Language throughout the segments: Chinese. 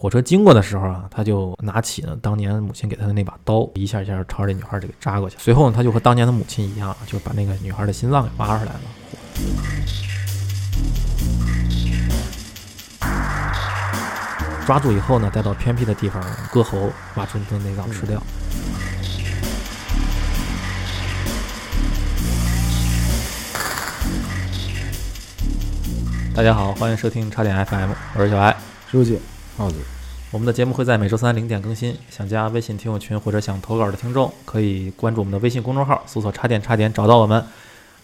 火车经过的时候啊，他就拿起呢当年母亲给他的那把刀，一下一下朝着这女孩就给扎过去。随后呢，他就和当年的母亲一样，就把那个女孩的心脏给挖出来了。抓住以后呢，带到偏僻的地方割喉，把纯纯内脏吃掉。大家好，欢迎收听差点 FM，我是小艾。书记，耗子，我们的节目会在每周三零点更新。想加微信听友群或者想投稿的听众，可以关注我们的微信公众号，搜索“插电插点”找到我们。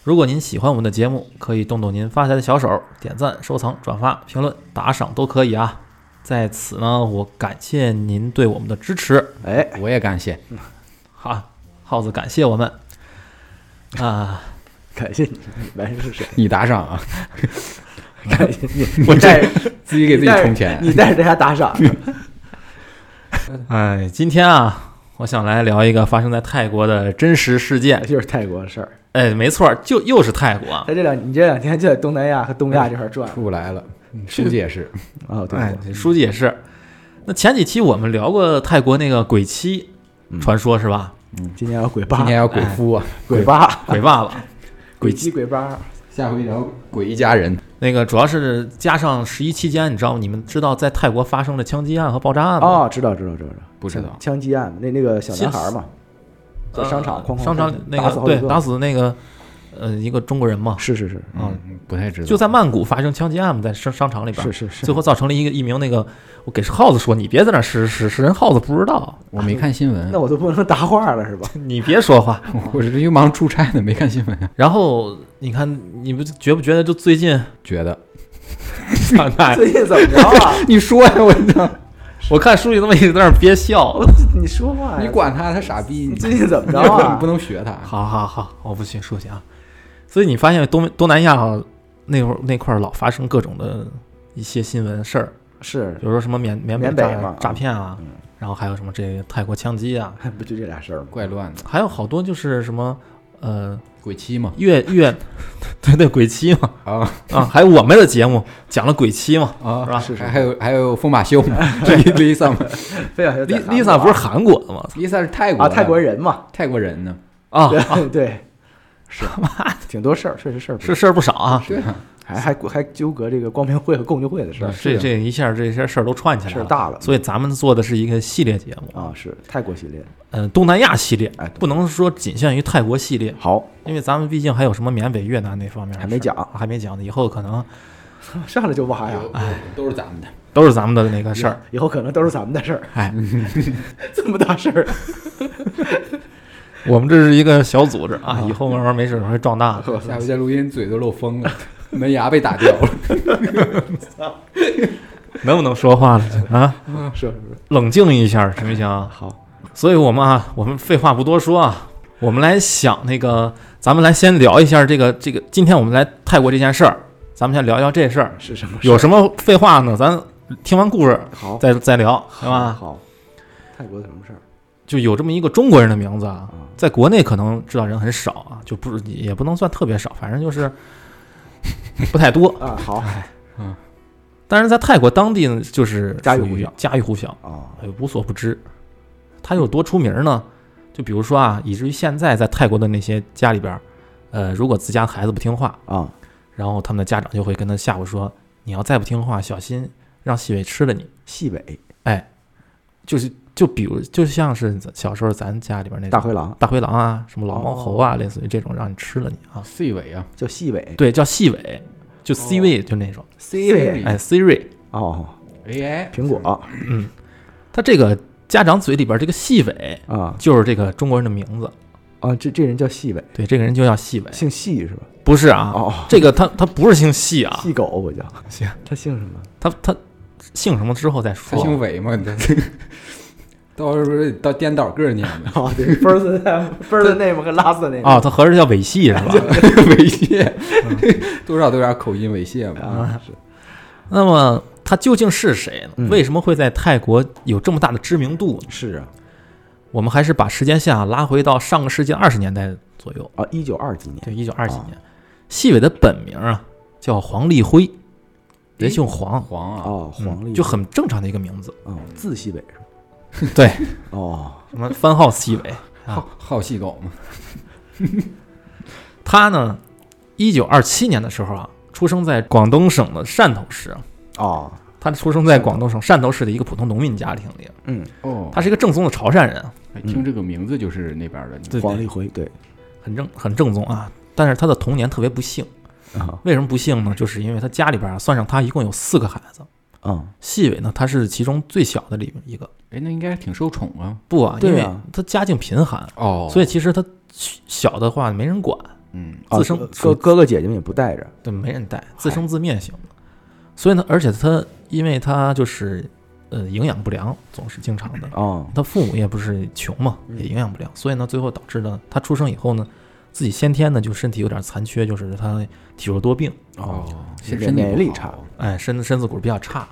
如果您喜欢我们的节目，可以动动您发财的小手，点赞、收藏、转发、评论、打赏都可以啊。在此呢，我感谢您对我们的支持。哎，我也感谢。好，耗子感谢我们 啊，感谢你，你们是谁？你打赏啊，你，我带自己给自己充钱。你带着大家打赏。哎，今天啊，我想来聊一个发生在泰国的真实事件。就是泰国的事儿。哎，没错，就又是泰国。在这两，你这两天就在东南亚和东亚这块转。出不来了，书记也是。哦，对，哎，书记也是。那前几期我们聊过泰国那个鬼妻传说，是吧？嗯，今天要鬼爸，今天要鬼夫啊，鬼爸，鬼爸了，鬼妻鬼爸。下回聊鬼一家人。那个主要是加上十一期间，你知道吗？你们知道在泰国发生的枪击案和爆炸案吗？哦，知道，知道，知道，不知道。枪击案，那那个小男孩嘛，在商场哐哐，商场那个对，打死那个呃一个中国人嘛。是是是，嗯，不太知道。就在曼谷发生枪击案嘛，在商商场里边，是是是，最后造成了一个一名那个，我给耗子说，你别在那使使使人耗子不知道，我没看新闻，那我都不能搭话了是吧？你别说话，我这又忙出差呢，没看新闻。然后你看，你不觉不觉得就最近觉得，最近怎么着啊？你说呀，我操！我看书记那么一直在那憋笑，你说话呀？你管他，他傻逼！你最近怎么着啊？你不能学他。好好好，我不行，书去啊。所以你发现东东南亚那会儿那块儿老发生各种的一些新闻事儿，是，比如说什么缅缅缅北北嘛诈骗啊，然后还有什么这个泰国枪击啊，不就这俩事儿吗？怪乱的。还有好多就是什么呃鬼妻嘛，月月 对对鬼妻嘛。啊啊，还有我们的节目讲了鬼妻嘛啊，是吧？是是还有还有风马秀嘛，Lisa 嘛。非要丽 Lisa 不是韩国的吗？，Lisa 是泰国啊，泰国人嘛，泰国人呢。啊，对对，是。挺多事儿，确实事儿是事儿不少啊。对啊，还还还纠葛这个光明会和共济会的事儿，这这一下这些事儿都串起来了，事儿大了所以咱们做的是一个系列节目啊，是泰国系列，呃，东南亚系列，哎不能说仅限于泰国系列，好，因为咱们毕竟还有什么缅北、越南那方面还没讲还没讲呢，以后可能 上来就挖呀，哎，都是咱们的。都是咱们的那个事儿。以后可能都是咱们的事儿，哎，这么大事儿，我们这是一个小组织啊，以后慢慢没事会壮大的。下回再录音，嘴都漏风了，门牙被打掉了。能不能说话了啊？是是是，冷静一下行不行？好，所以我们啊，我们废话不多说啊，我们来想那个，咱们来先聊一下这个这个，今天我们来泰国这件事儿，咱们先聊一聊这事儿。是什么？有什么废话呢？咱听完故事好，再再聊，行吧？好，泰国的什么事儿？就有这么一个中国人的名字啊，啊，在国内可能知道人很少啊，就不是也不能算特别少，反正就是 不太多。啊，好，嗯但是在泰国当地呢，就是家喻户晓家喻户晓，啊，哎无所不知。他有多出名呢？就比如说啊，以至于现在在泰国的那些家里边，呃，如果自家孩子不听话，啊，然后他们的家长就会跟他吓唬说：“你要再不听话，小心让细尾吃了你。细尾，”就是就比如就像是小时候咱家里边那大灰狼。大灰狼啊，什么老猫猴啊，哦。类似于这种让你吃了你啊，C 尾啊，叫细尾。对，叫细尾，就 C 位就那种，，C 位，哎，Siri，哦，AI 苹果。嗯，他这个家长嘴里边这个细尾啊。就是这个中国人的名字，啊，这这人叫细尾，对，这个人就叫细尾，姓细是吧？不是啊，哦，这个他他不是姓细啊，细狗我叫，行，他姓什么？他他姓什么之后再他说。姓伟嘛？这到时候到颠倒个儿念的，哦，对，first name first name 和 last name 哦，他 合着叫猥亵是吧？猥亵，多少都有点口音猥亵嘛。啊，是那么他究竟是谁呢？嗯为什么会在泰国有这么大的知名度呢？是啊，我们还是把时间线啊拉回到上个世纪二十年代左右，啊，一九二几年，对，一九二几年。细伟的本名啊叫黄立辉，人姓黄，黄啊，哦，黄立嗯就很正常的一个名字。哦，字细伟是吧？对，哦，什么？番号西尾啊。好，好细狗嘛，他呢，一九二七年的时候啊，出生在广东省的汕头市。哦，他出生在广东省汕头市的一个普通农民家庭里，嗯，哦，他是一个正宗的潮汕人，哎听这个名字就是那边的，对黄立辉对。很正很正宗啊。但是他的童年特别不幸，啊，为什么不幸呢？就是因为他家里边啊，算上他一共有四个孩子，嗯，细尾呢，它是其中最小的里面一个。哎，那应该挺受宠啊。不啊，因为对啊他家境贫寒，哦。所以其实他小的话没人管，嗯，啊自生哥哥哥姐姐们也不带着，对，没人带，自生自灭型的。所以呢，而且他因为他就是呃营养不良，总是经常的。哦，他父母也不是穷嘛，嗯。也营养不良，所以呢，最后导致呢，他出生以后呢，自己先天呢就身体有点残缺，就是他体弱多病，哦，身体免疫力差，哎，身身子骨比较差。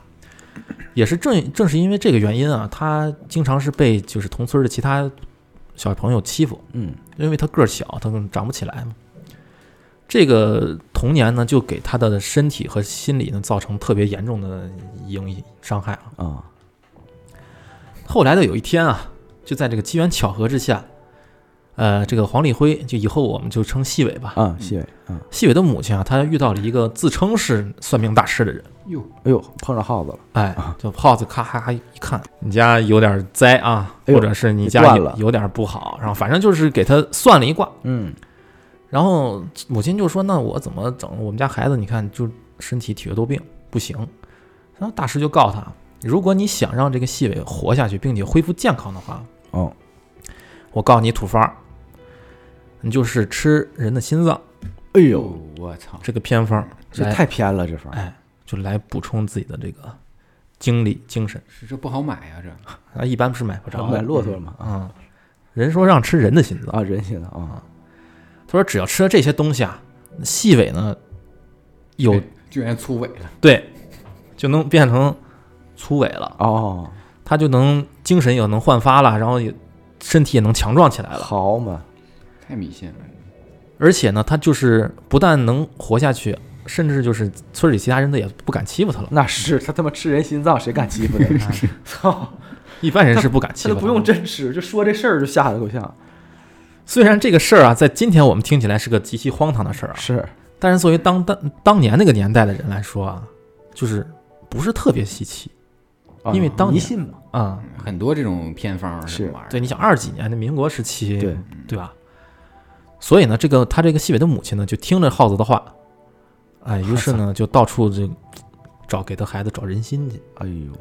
也是正正是因为这个原因啊，他经常是被就是同村的其他小朋友欺负，嗯，因为他个儿小，他长不起来嘛。这个童年呢，就给他的身体和心理呢造成特别严重的影伤害啊。啊，后来的有一天啊，就在这个机缘巧合之下，呃，这个黄立辉就以后我们就称细伟吧。啊，细伟，啊，细伟的母亲啊，她遇到了一个自称是算命大师的人，哟，哎呦，碰上耗子了，哎，就耗子咔咔咔一看，你家有点灾啊，哎或者是你家有有点不好，然后反正就是给他算了一卦，嗯，然后母亲就说：“那我怎么整？我们家孩子你看就身体体弱多病，不行。”然后大师就告诉他：“如果你想让这个细伟活下去，并且恢复健康的话，哦，我告诉你土方儿，你就是吃人的心脏哎呦，我操，这个偏方，来这太偏了，这方儿，哎，就来补充自己的这个精力精神是这不好买呀，这啊，一般是买不着买骆驼了嘛，啊。人说让吃人的心脏，啊，人心脏啊，他说只要吃了这些东西啊，细尾呢有哎居然粗尾了，对，就能变成粗尾了。哦，他就能精神也能焕发了，然后也身体也能强壮起来了。好嘛，太迷信了。而且呢，他就是不但能活下去，甚至就是村里其他人都也不敢欺负他了。那是他他妈吃人心脏，谁敢欺负他？操，一般人是不敢欺负他的。他都不用真吃，就说这事儿就吓得够呛。虽然这个事儿啊，在今天我们听起来是个极其荒唐的事儿啊，是，但是作为当当当年那个年代的人来说啊，就是不是特别稀奇啊因为当年迷信嘛，啊。很多这种偏方什么玩意儿，对，你想二几年的民国时期，对，对吧？所以呢，这个他这个西北的母亲呢，就听了耗子的话，哎，于是呢，就到处就找给他孩子找人心去。哎呦，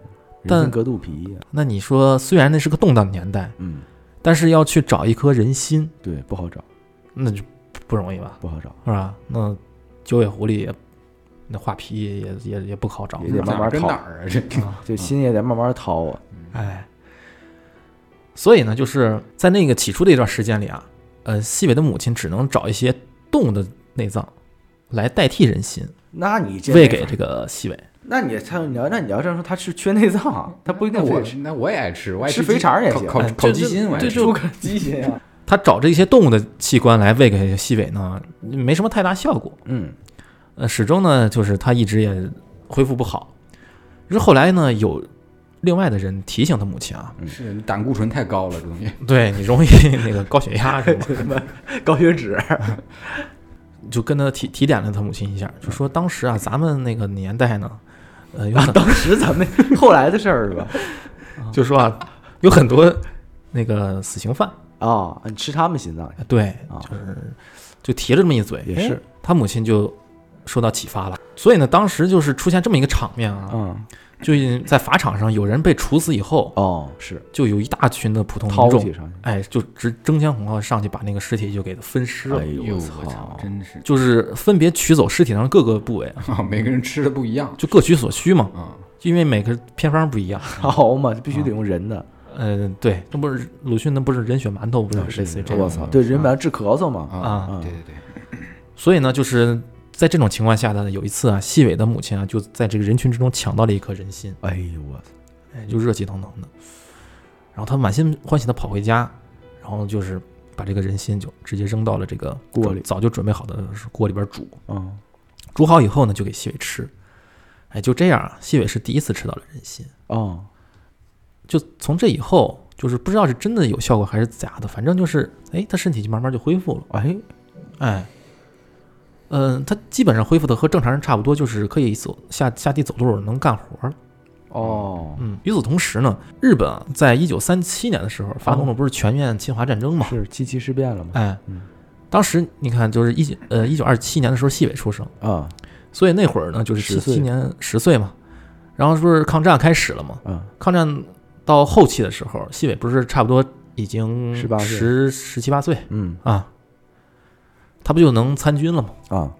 但人心隔肚皮呀，那你说，虽然那是个动荡年代，嗯，但是要去找一颗人心，对，不好找，那就不容易吧，不好找，是吧？那九尾狐狸也，那画皮也也也不好找也得慢慢跟掏哪儿啊？这啊。这心也得慢慢掏啊。哎，所以呢，就是在那个起初的一段时间里啊，呃，西北的母亲只能找一些动物的内脏来代替人心，那你这喂给这个西北。那你他你要那你要这样说，他是缺内脏，他不一定那我非那我也爱吃，我爱吃鸡肥肠也行烤烤鸡心，我爱吃猪个鸡心啊。他找这些动物的器官来喂给西北呢，没什么太大效果。嗯，呃，始终呢，就是他一直也恢复不好。是后来呢，有另外的人提醒他母亲啊，是你胆固醇太高了，这东西。对你容易 那个高血压什么，高血脂，就跟他提提点了他母亲一下，就说当时啊，咱们那个年代呢，呃，有很当时咱们后来的事儿是吧？就说啊，有很多那个死刑犯，啊，你吃他们心脏。对，啊。就是就提了这么一嘴，也是。哎他母亲就受到启发了。所以呢，当时就是出现这么一个场面啊，嗯，就在法场上有人被处死以后，哦，是就有一大群的普通民众，哎，就直争先恐后上去把那个尸体就给他分尸了，哎呦，我我操操，，真是。就是分别取走尸体上各个部位，啊，每个人吃的不一样。就各取所需嘛，啊。因为每个偏方不一样。好嘛，必须得用人的，嗯、对，那不是鲁迅那不是人血馒头，不是？类似于这样。我操，对，人本来治咳嗽嘛，啊嗯对对对，所以呢，就是在这种情况下呢，有一次啊，细伟的母亲啊，就在这个人群之中抢到了一颗人心，哎呦我操，哎，就热气腾腾的。然后他满心欢喜的跑回家，然后就是把这个人心就直接扔到了这个锅里早就准备好的锅里边煮。嗯，煮好以后呢，就给细伟吃。哎，就这样啊，细伟是第一次吃到了人心。哦，就从这以后，就是不知道是真的有效果还是假的，反正就是，哎，他身体就慢慢就恢复了。哎，哎，嗯、他基本上恢复的和正常人差不多，就是可以走下下地走路，能干活了。哦，嗯，与此同时呢，日本啊，在一九三七年的时候发动了不是全面侵华战争嘛？是七七事变了嘛？哎嗯，当时你看，就是一九呃一九二七年的时候，细伟出生，啊，所以那会儿呢，就是七10岁。七年十岁嘛，然后不是抗战开始了嘛？嗯，抗战到后期的时候，细伟不是差不多已经18岁。十十七八岁？嗯。啊，他不就能参军了吗？啊，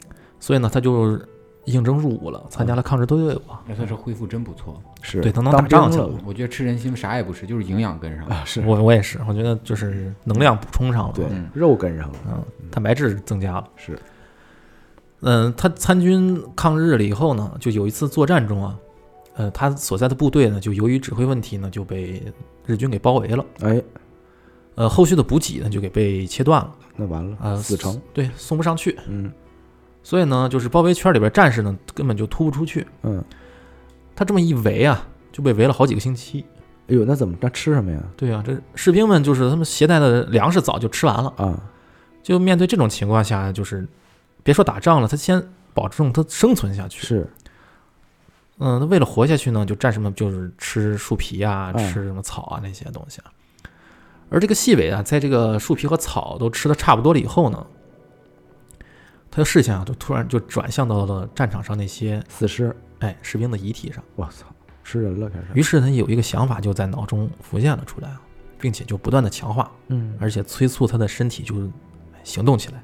所以呢，他就应征入伍了，参加了抗日队伍啊。那他是恢复真不错。是对他能打仗去了我觉得吃人心啥也不是，就是营养跟上了。啊，是我我也是，我觉得就是能量补充上了，对嗯肉跟上了，嗯，蛋白质增加了。是嗯，他参军抗日了以后呢，就有一次作战中啊，呃，他所在的部队呢，就由于指挥问题呢，就被日军给包围了。哎，呃，后续的补给呢，就给被切断了，那完了，呃，死城，对，送不上去。嗯所以呢，就是包围圈里边战士呢，根本就突不出去。嗯，他这么一围啊，就被围了好几个星期。哎呦，那怎么那吃什么呀？对啊，这士兵们就是他们携带的粮食早就吃完了，啊，就面对这种情况下，就是别说打仗了，他先保证他生存下去。是嗯，那为了活下去呢，就战士们就是吃树皮啊，嗯吃什么草啊那些东西啊。而这个细尾啊，在这个树皮和草都吃的差不多了以后呢，他的视线啊，就突然就转向到了战场上那些死尸，哎士兵的遗体上。我操，吃人了开始，于是他有一个想法就在脑中浮现了出来啊，并且就不断的强化，嗯，而且催促他的身体就行动起来。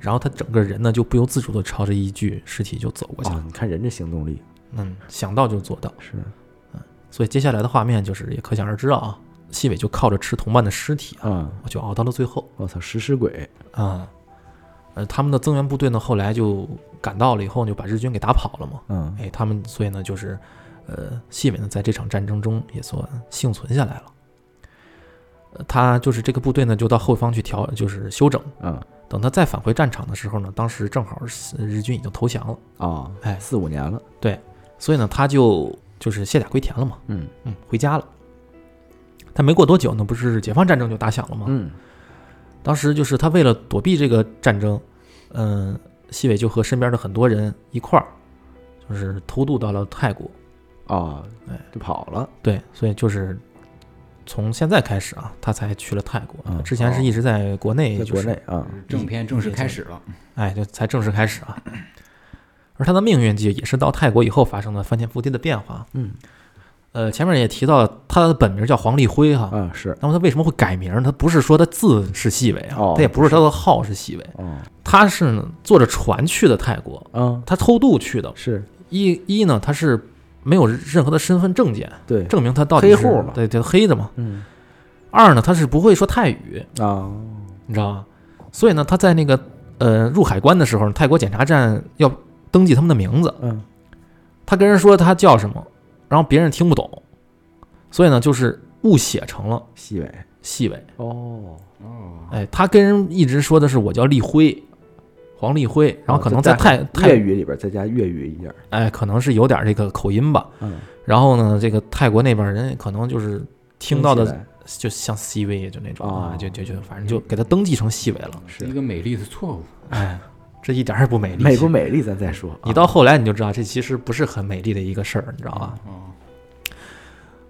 然后他整个人呢就不由自主的朝着一具尸体就走过去了。啊，你看人这行动力嗯，想到就做到。是嗯所以接下来的画面就是也可想而知了啊。细尾就靠着吃同伴的尸体啊，啊，就熬到了最后我操，食尸鬼，啊。呃，他们的增援部队呢，后来就赶到了以后，就把日军给打跑了嘛。嗯哎，他们所以呢，就是呃，细尾呢在这场战争中也算幸存下来了。呃，他就是这个部队呢，就到后方去调，就是休整。嗯等他再返回战场的时候呢，当时正好是日军已经投降了，啊，哎四五年了，对所以呢，他就就是卸甲归田了嘛，嗯嗯，回家了。但没过多久那，不是解放战争就打响了吗？嗯当时就是他为了躲避这个战争，嗯，西伟就和身边的很多人一块儿，就是偷渡到了泰国。啊，哎，就跑了，对，所以就是从现在开始啊，他才去了泰国。嗯之前是一直在国内，在就是国内啊，正片正式开始了。哎，就才正式开始啊。而他的命运就也是到泰国以后发生了翻天覆地的变化。嗯呃，前面也提到他的本名叫黄立辉哈，嗯是。那么他为什么会改名？他不是说他字是细伟啊，哦他也不是他的号是细伟，哦。他是呢坐着船去的泰国，嗯。他偷渡去的。是。一一呢，他是没有任何的身份证件对，证明他到底是黑户嘛。对对，黑的嘛。嗯。二呢，他是不会说泰语，啊你知道吗？所以呢，他在那个呃入海关的时候，泰国检查站要登记他们的名字，嗯。他跟人说他叫什么，然后别人听不懂，所以呢，就是误写成了细尾。细尾。哦，哦，哎，他跟人一直说的是我叫立辉，黄立辉，然后可能在泰泰粤语里边再加粤语一点儿，哎，可能是有点这个口音吧。嗯，然后呢，这个泰国那边人可能就是听到的就像 C 位就那种啊，哦就就就反正就给他登记成细尾了。是。一个美丽的错误。哎，这一点儿也不美丽。美不美丽咱再说，你到后来你就知道，这其实不是很美丽的一个事儿，你知道吧？哦，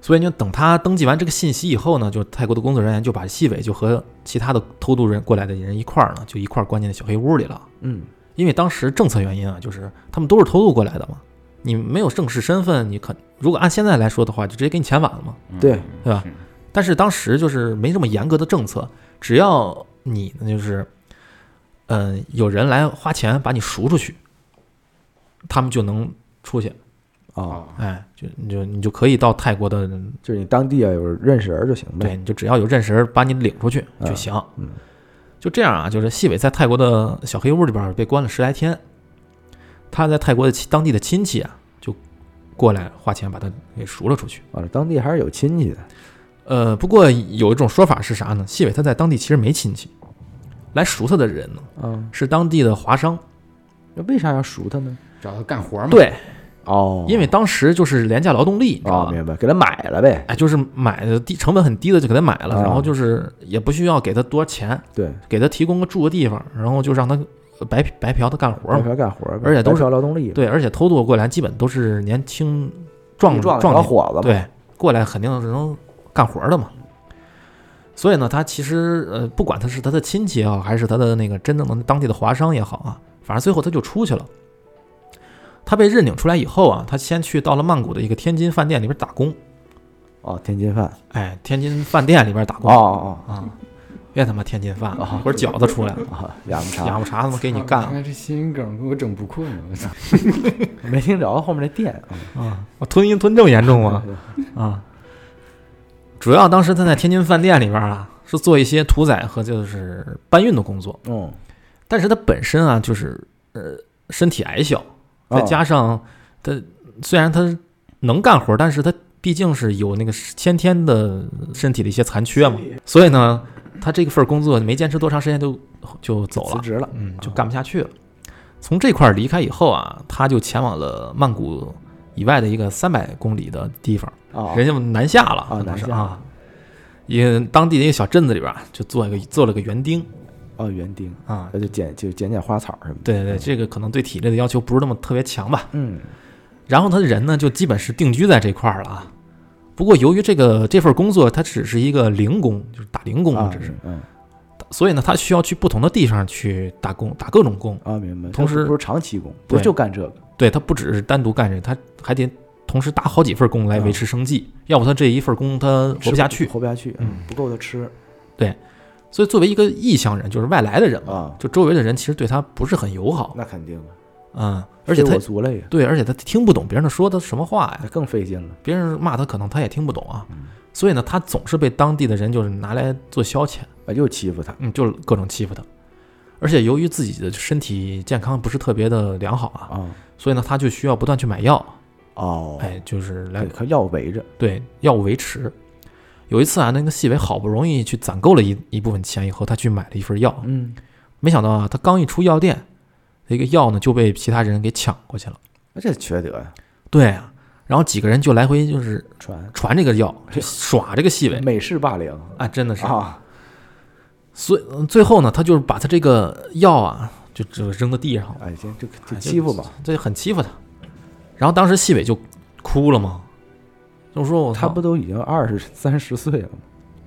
所以就等他登记完这个信息以后呢，就泰国的工作人员就把细伟就和其他的偷渡人过来的人一块儿呢，就一块儿关进了小黑屋里了。嗯因为当时政策原因啊，就是他们都是偷渡过来的嘛，你没有正式身份，你可如果按现在来说的话，就直接给你遣返了嘛。嗯对对吧？但是当时就是没这么严格的政策，只要你呢就是，嗯、有人来花钱把你赎出去，他们就能出去，啊，哦，哎，就你就你就可以到泰国的，就是你当地啊有认识人就行对，你就只要有认识人把你领出去就行。嗯就这样啊，就是细伟在泰国的小黑屋里边被关了十来天，他在泰国的当地的亲戚啊，就过来花钱把他给赎了出去。啊，当地还是有亲戚的，呃，不过有一种说法是啥呢？细伟他在当地其实没亲戚，来赎他的人呢嗯，是当地的华商。那为啥要赎他呢？找他干活嘛。，对，哦，因为当时就是廉价劳动力，你知道哦，明白，给他买了呗。哎，就是买的低成本很低的就给他买了，啊然后就是也不需要给他多少钱，对，给他提供个住的地方，然后就让他白白嫖他干活嘛白嘛。嫖干活呗，而且都是白嫖劳动力。对，而且偷渡过来基本都是年轻壮壮小伙子，对，过来肯定是能干活的嘛。所以呢，他其实呃，不管他是他的亲戚也好，还是他的那个真正的当地的华商也好啊，反正最后他就出去了。他被认领出来以后啊，他先去到了曼谷的一个天津饭店里边打工。哦，天津饭，哎，天津饭店里边打工哦哦哦啊，别他妈天津饭啊了，或者饺子出来了，哦，啊，哑巴茶养不茶他妈给你干了这谐音梗给我整不困了，我操！没听着后面那店啊，啊！我吞音吞这么严重吗？啊，主要当时他在天津饭店里边啊，是做一些屠宰和就是搬运的工作，嗯，但是他本身啊，就是呃身体矮小，再哦。加上他虽然他能干活，但是他毕竟是有那个先天的身体的一些残缺嘛，所以呢，他这个份工作没坚持多长时间就就走了，辞职了，嗯，就干不下去了。从这块儿离开以后啊，他就前往了曼谷以外的一个三百公里的地方，啊，人家南下了，啊可能是南下。啊，一个当地的一个小镇子里边就做一个做了个园丁。哦，园丁，啊，那就捡就捡捡花草什么的，对对对，这个可能对体力的要求不是那么特别强吧。嗯，然后他的人呢，就基本是定居在这块儿了啊。不过由于这个这份工作，它只是一个零工，就是打零工，啊，只是，嗯所以呢，他需要去不同的地方去打工，打各种工。啊，明白，同时他不是长期工，不是就干这个，对他不只是单独干这个，他还得同时打好几份工来维持生计，要不他这一份工他活不下去。活不下去，嗯。不够他吃对所以作为一个异乡人，就是外来的人嘛，啊，就周围的人其实对他不是很友好，那肯定的，嗯，而且非他我族类，对，而且他听不懂别人说的什么话呀那，更费劲了，别人骂他可能他也听不懂啊，嗯。所以呢，他总是被当地的人就是拿来做消遣，啊，又欺负他，嗯，就是各种欺负他，而且由于自己的身体健康不是特别的良好啊，啊，所以呢，他就需要不断去买药，哦，哎，就是来对，他要围着，对药物维持。有一次啊，那个细伟好不容易去攒够了一一部分钱以后，他去买了一份药，嗯，没想到啊，他刚一出药店，这个药呢就被其他人给抢过去了。那这缺德呀，对啊，然后几个人就来回就是传传这个药，就耍这个细伟美式霸凌啊，真的是。啊，所以嗯最后呢，他就是把他这个药啊，就就扔到地上了，哎，这这这哎欺负吧，这很欺负他。然后当时细伟就哭了嘛，就说我他不都已经二十三十岁了吗？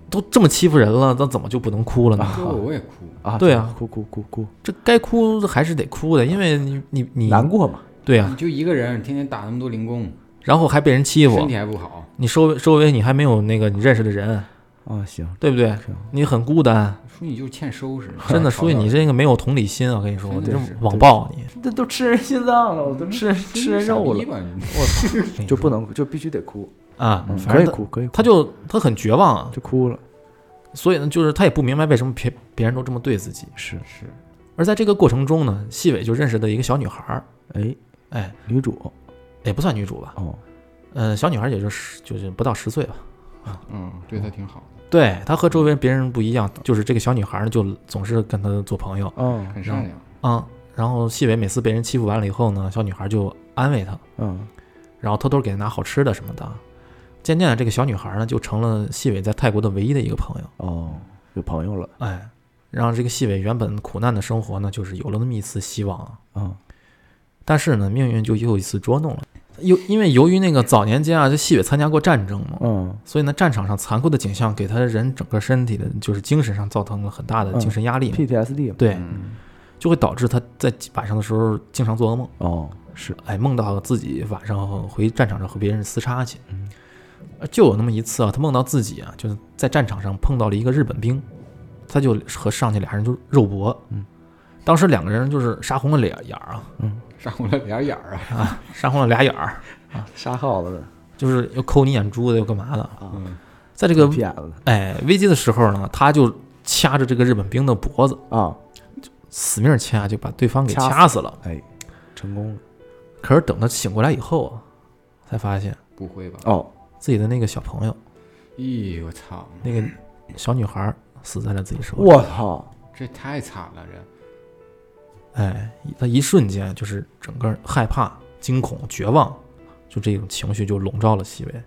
都这么欺负人了，那怎么就不能哭了呢？这我也哭，啊，对啊。哭哭哭哭，这该哭还是得哭的，因为你你你难过嘛，对啊。你，就一个人，天天打那么多零工，然后还被人欺负。身，体还不好，你周围周围你还没有那个你认识的人，啊，行，对不对？行你很孤单，说你就是欠收拾，真的，嘲 所以你这个没有同理心啊！我跟你说，你这网暴你，这都吃人心脏了，我都吃人吃人肉了，我操，就不能就必须得哭，啊嗯，反正他可以哭可以哭，他就他很绝望啊，就哭了，所以呢，就是他也不明白为什么别别人都这么对自己。是，是而在这个过程中呢，细伟就认识了一个小女孩儿，哎，哎，女主。也不算女主吧，哦，呃，小女孩也就是就是不到十岁吧。嗯，对他挺好的，对她和周围别人不一样，就是这个小女孩呢，就总是跟他做朋友嗯，很善良，嗯、然后细伟每次被人欺负完了以后呢，小女孩就安慰他，嗯，然后偷偷给他拿好吃的什么的。渐渐的，这个小女孩呢，就成了细伟在泰国的唯一的一个朋友。哦，有朋友了，哎，让这个细伟原本苦难的生活呢，就是有了那么一丝希望啊。啊，但是呢，命运就又一次捉弄了。由因为由于那个早年间啊，这细伟参加过战争嘛，嗯，所以呢，战场上残酷的景象给他人整个身体的，就是精神上造成了很大的精神压力嘛。PTSD 嘛，对，嗯，就会导致他在晚上的时候经常做噩梦，哦，是，哎，梦到自己晚上回战场上和别人厮杀去。嗯呃就有那么一次啊，他梦到自己啊，就是在战场上碰到了一个日本兵，他就和上去俩人就肉搏。嗯，当时两个人就是杀红了脸眼儿啊，杀红了俩眼儿啊，啊杀红了俩眼儿 啊，杀耗子的。就是又抠你眼珠子又干嘛的。啊，嗯，在这个哎危机的时候呢，他就掐着这个日本兵的脖子，啊，死命掐，就把对方给掐死掐死了。哎，成功了，可是等他醒过来以后啊，才发现不会吧？哦，自己的那个小朋友，咦，我操，那个小女孩死在了自己手里。我操，这太惨了，这哎，他一瞬间就是整个害怕、惊恐、绝望，就这种情绪就笼罩了西维。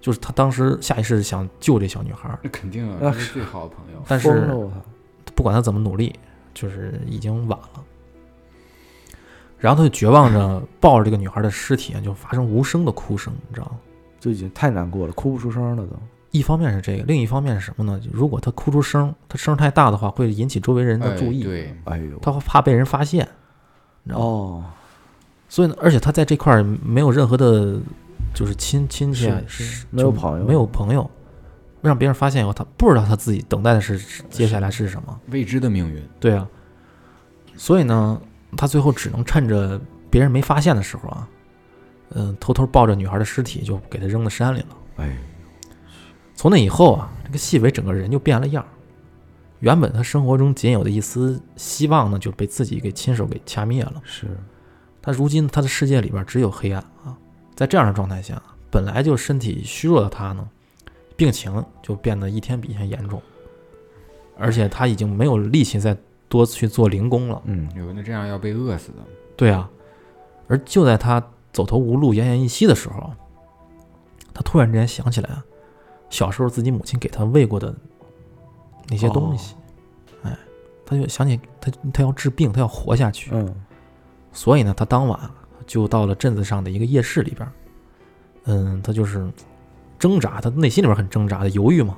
就是他当时下意识想救这小女孩儿，那肯定啊，那是最好的朋友。但是！不管他怎么努力，就是已经晚了。然后他就绝望着抱着这个女孩的尸体，就发生无声的哭声，你知道吗？就已经太难过了，哭不出声了都。一方面是这个，另一方面是什么呢？如果他哭出声，他声太大的话，会引起周围人的哎注意，对，哎呦，他会怕被人发现？哦，所以呢，而且他在这块儿没有任何的，就是亲亲戚啊，是是就没有朋友没有朋友，让别人发现以后，他不知道他自己等待的是是接下来是什么。未知的命运。对啊，所以呢，他最后只能趁着别人没发现的时候啊，嗯、偷偷抱着女孩的尸体就给她扔到山里了。哎，从那以后啊，这个细伟整个人就变了样儿。原本他生活中仅有的一丝希望呢，就被自己给亲手给掐灭了。是他如今他的世界里边只有黑暗啊！在这样的状态下，本来就身体虚弱的他呢，病情就变得一天比一天严重，而且他已经没有力气再多去做零工了。嗯，有那这样要被饿死的，对啊，而就在他走投无路、奄奄一息的时候，他突然之间想起来啊，小时候自己母亲给他喂过的那些东西，哎，他就想起他他要治病，他要活下去，嗯，所以呢，他当晚就到了镇子上的一个夜市里边，嗯，他就是挣扎，他内心里边很挣扎的犹豫嘛。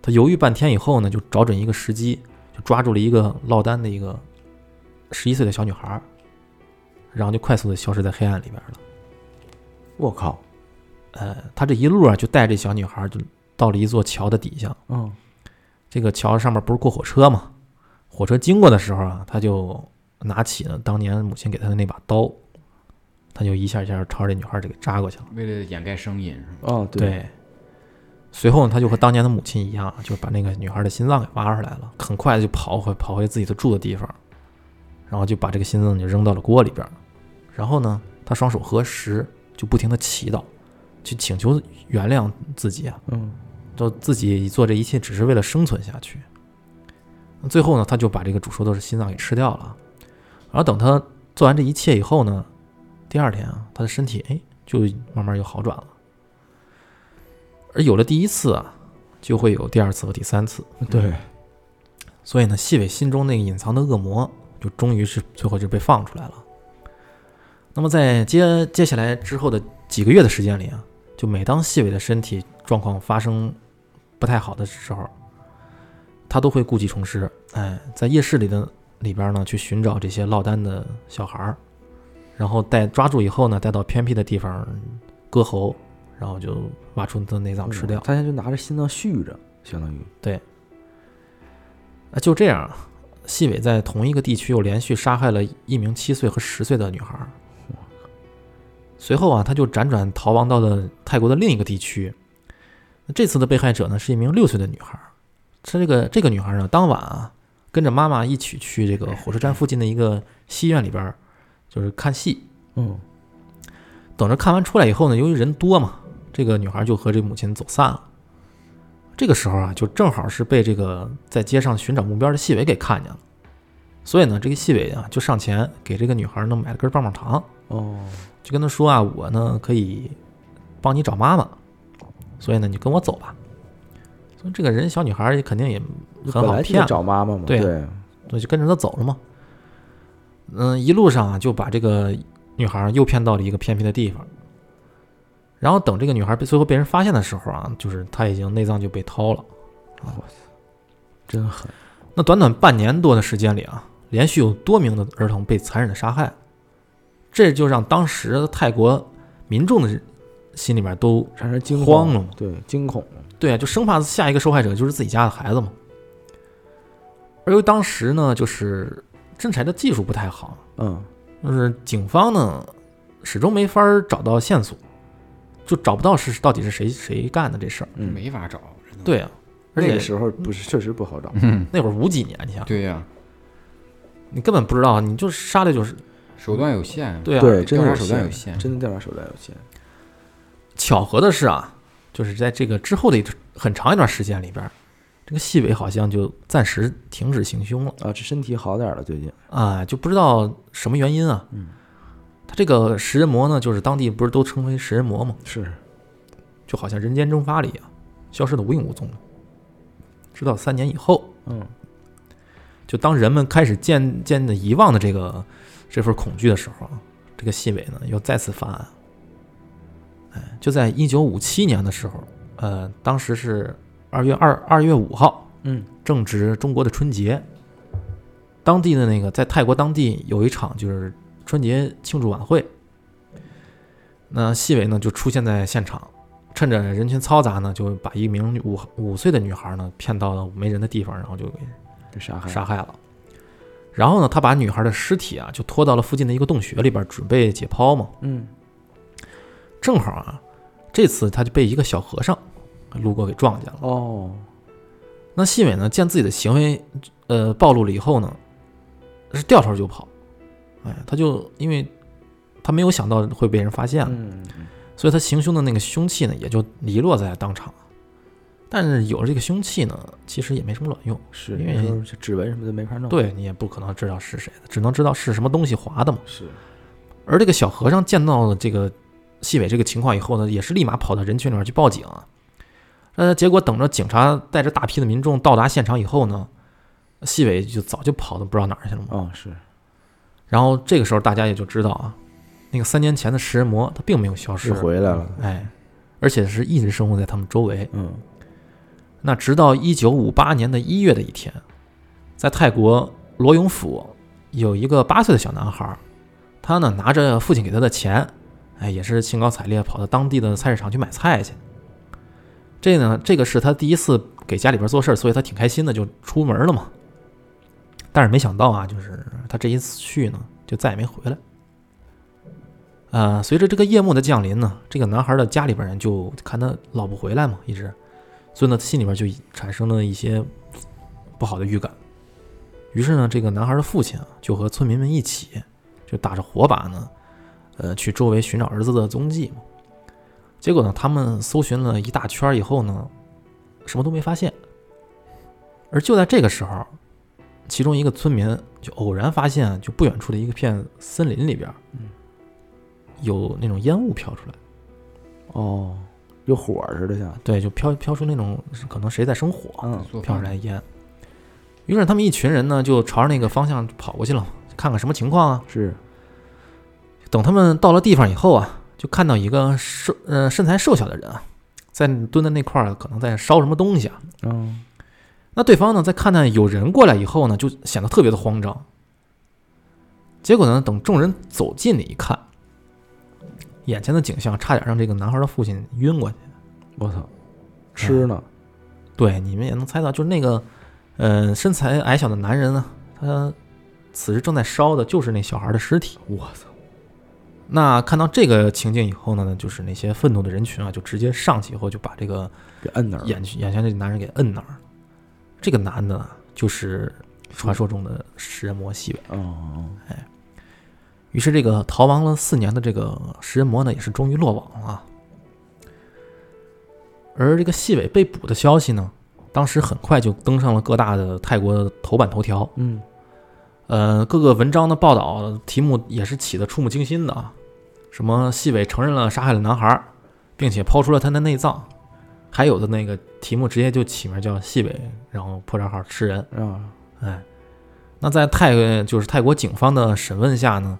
他犹豫半天以后呢，就找准一个时机，就抓住了一个落单的一个十一岁的小女孩儿，然后就快速的消失在黑暗里边了。我靠，呃，他这一路啊，就带这小女孩儿就到了一座桥的底下。嗯，这个桥上面不是过火车吗？火车经过的时候啊，他就拿起了当年母亲给他的那把刀，他就一下一下朝着这女孩儿就给扎过去了。为了掩盖声音是吧？哦，对，随后呢，他就和当年的母亲一样，就把那个女孩的心脏给挖出来了，很快地就跑回跑回自己的住的地方，然后就把这个心脏就扔到了锅里边儿，然后呢，他双手合十，就不停的祈祷，去请求原谅自己啊，嗯，就自己做这一切只是为了生存下去。最后呢，他就把这个煮熟的心脏给吃掉了，然后等他做完这一切以后呢，第二天啊，他的身体哎就慢慢又好转了。而有了第一次啊，就会有第二次和第三次。对，所以呢，细伟心中那个隐藏的恶魔，就终于是最后就被放出来了。那么在接接下来之后的几个月的时间里啊，就每当细伟的身体状况发生不太好的时候，他都会故技重施，哎，在夜市里的里边呢，去寻找这些落单的小孩儿，然后带抓住以后呢，带到偏僻的地方割喉，然后就挖出他的内脏吃掉。他现在就拿着心脏续着，相当于对，啊，就这样啊，细伟在同一个地区又连续杀害了一名七岁和十岁的女孩儿。随后啊，他就辗转逃亡到了泰国的另一个地区。那这次的被害者呢，是一名六岁的女孩儿。这个这个女孩儿呢，当晚啊，跟着妈妈一起去这个火车站附近的一个戏院里边儿，就是看戏。嗯，等着看完出来以后呢，由于人多嘛，这个女孩就和这母亲走散了。这个时候啊，就正好是被这个在街上寻找目标的细伟给看见了，所以呢，这个细伟啊就上前给这个女孩呢买了根棒棒糖，哦，就跟她说啊，我呢可以帮你找妈妈，所以呢你跟我走吧。所以这个人小女孩也肯定也很好骗，找妈妈嘛，对对，所以就跟着他走了嘛。嗯，一路上啊，就把这个女孩诱骗到了一个偏僻的地方。然后等这个女孩被最后被人发现的时候啊，就是她已经内脏就被掏了。真狠，那短短半年多的时间里啊，连续有多名的儿童被残忍的杀害，这就让当时泰国民众的心里面都产生惊慌了嘛对，惊恐，对啊，就生怕下一个受害者就是自己家的孩子嘛。而由于当时呢，就是侦查的技术不太好，嗯，就是警方呢始终没法儿找到线索，就找不到是到底是谁谁干的这事儿。嗯，没法找。对啊，而且那个时候不是确实不好找，嗯，那会儿五几年，你想，对呀，你根本不知道，你就是杀的就是手段有限，对啊。对，真的调查手段有限真的调查手段有限，巧合的是啊，就是在这个之后的一很长一段时间里边儿，这个细伟好像就暂时停止行凶了啊，这身体好点儿了，最近，啊，就不知道什么原因啊。嗯，他这个食人魔呢，就是当地不是都称为食人魔吗？是，就好像人间蒸发了一样，消失的无影无踪了。直到三年以后，嗯就当人们开始渐渐的遗忘的这个这份恐惧的时候啊，这个细伟呢又再次犯案。哎，就在一九五七年的时候，呃，当时是二月二二月五号，嗯。正值中国的春节，当地的那个在泰国当地有一场就是春节庆祝晚会，那细伟呢就出现在现场，趁着人群嘈杂呢，就把一名五五岁的女孩呢骗到了没人的地方，然后就给被杀害，杀害了。然后呢，他把女孩的尸体啊就拖到了附近的一个洞穴里边，准备解剖嘛。嗯正好啊，这次他就被一个小和尚路过给撞见了。哦，那细美呢，见自己的行为，呃，暴露了以后呢，是掉头就跑。哎，他就因为他没有想到会被人发现了，嗯所以他行凶的那个凶器呢，也就遗落在当场。但是有了这个凶器呢，其实也没什么卵用，是，因为指纹什么的没法弄，，对你也不可能知道是谁的，只能知道是什么东西划的嘛。是，而这个小和尚见到了这个细伟这个情况以后呢，也是立马跑到人群里面去报警啊。呃，结果等着警察带着大批的民众到达现场以后呢，细伟就早就跑到不知道哪儿去了嘛。哦是，然后这个时候大家也就知道啊，那个三年前的食人魔他并没有消失是，回来了，哎，而且是一直生活在他们周围。嗯那直到一九五八年的一月的一天，在泰国罗永府有一个八岁的小男孩，他呢拿着父亲给他的钱，哎，也是兴高采烈跑到当地的菜市场去买菜去。这呢，这个是他第一次给家里边做事儿，所以他挺开心的，就出门了嘛。但是没想到啊，就是他这一次去呢，就再也没回来。呃，随着这个夜幕的降临呢，这个男孩的家里边人就看他老不回来嘛，一直，所以呢，心里边就产生了一些不好的预感。于是呢，这个男孩的父亲啊，就和村民们一起，就打着火把呢，呃，去周围寻找儿子的踪迹嘛。结果呢，他们搜寻了一大圈以后呢，什么都没发现。而就在这个时候，其中一个村民就偶然发现，就不远处的一个片森林里边，嗯，有那种烟雾飘出来。哦，有火似的像，对，就飘飘出那种可能谁在生火，嗯飘出来烟。于是他们一群人呢，就朝着那个方向跑过去了，看看什么情况啊。是，等他们到了地方以后啊，就看到一个瘦呃身材瘦小的人啊，在蹲在那块儿，可能在烧什么东西啊。嗯那对方呢，在看到有人过来以后呢，就显得特别的慌张。结果呢，等众人走近了一看，眼前的景象差点让这个男孩的父亲晕过去。我操，吃呢，对，你们也能猜到，就是那个，呃，身材矮小的男人呢，他此时正在烧的就是那小孩的尸体。我操，那看到这个情景以后呢，就是那些愤怒的人群啊，就直接上去以后就把这个给摁那儿了，眼眼前这男人给摁那儿。这个男的就是传说中的食人魔细尾。哦哦，于是这个逃亡了四年的这个食人魔呢，也是终于落网了啊。而这个细尾被捕的消息呢，当时很快就登上了各大的泰国的头版头条。嗯呃，各个文章的报道题目也是起的触目惊心的啊，什么细尾承认了杀害了男孩，并且抛出了他的内脏，还有的那个题目直接就起名叫细尾，然后破账号吃人。啊，哎，那在泰就是泰国警方的审问下呢，